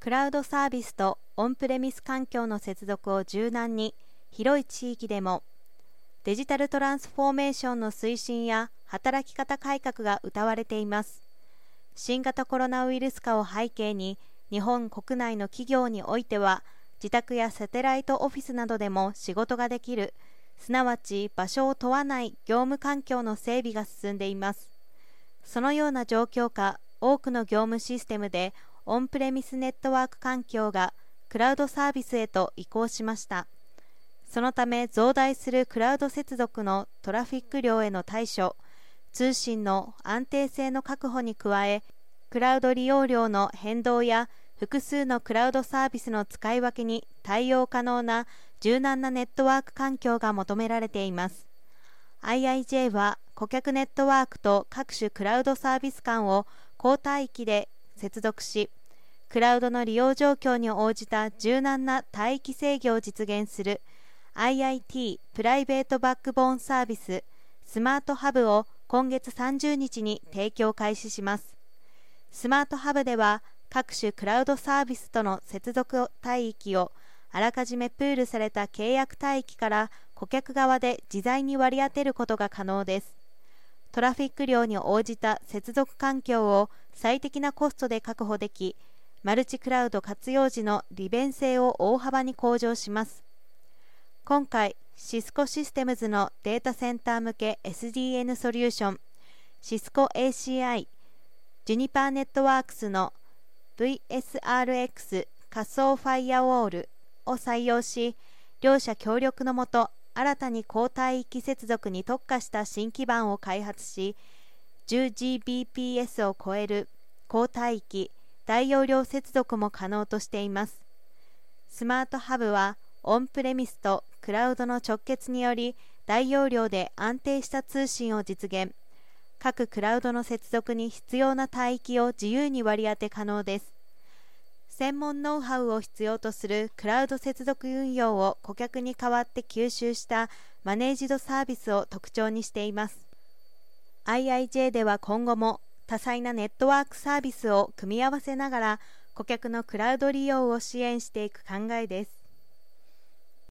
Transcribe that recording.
クラウドサービスとオンプレミス環境の接続を柔軟に広い地域でもデジタルトランスフォーメーションの推進や働き方改革が謳われています。新型コロナウイルス化を背景に日本国内の企業においては自宅やサテライトオフィスなどでも仕事ができるすなわち場所を問わない業務環境の整備が進んでいます。そのような状況下多くの業務システムでオンプレミスネットワーク環境がクラウドサービスへと移行しました。そのため増大するクラウド接続のトラフィック量への対処通信の安定性の確保に加えクラウド利用量の変動や複数のクラウドサービスの使い分けに対応可能な柔軟なネットワーク環境が求められています。IIJ は顧客ネットワークと各種クラウドサービス間を交代域で接続しクラウドの利用状況に応じた柔軟な帯域制御を実現する IIT プライベートバックボーンサービススマートハブを今月30日に提供開始します。スマートハブでは各種クラウドサービスとの接続帯域をあらかじめプールされた契約帯域から顧客側で自在に割り当てることが可能です。トラフィック量に応じた接続環境を最適なコストで確保できマルチクラウド活用時の利便性を大幅に向上します。今回シスコシステムズのデータセンター向け SDN ソリューションシスコ ACI ジュニパーネットワークスの VSRX 仮想ファイアウォールを採用し両者協力のもと新たに交代域接続に特化した新基盤を開発し 10Gbps を超える交代域大容量接続も可能としています。スマートハブはオンプレミスとクラウドの直結により大容量で安定した通信を実現。各クラウドの接続に必要な帯域を自由に割り当て可能です。専門ノウハウを必要とするクラウド接続運用を顧客に代わって吸収したマネージドサービスを特徴にしています。IIJ では今後も多彩なネットワークサービスを組み合わせながら顧客のクラウド利用を支援していく考えです。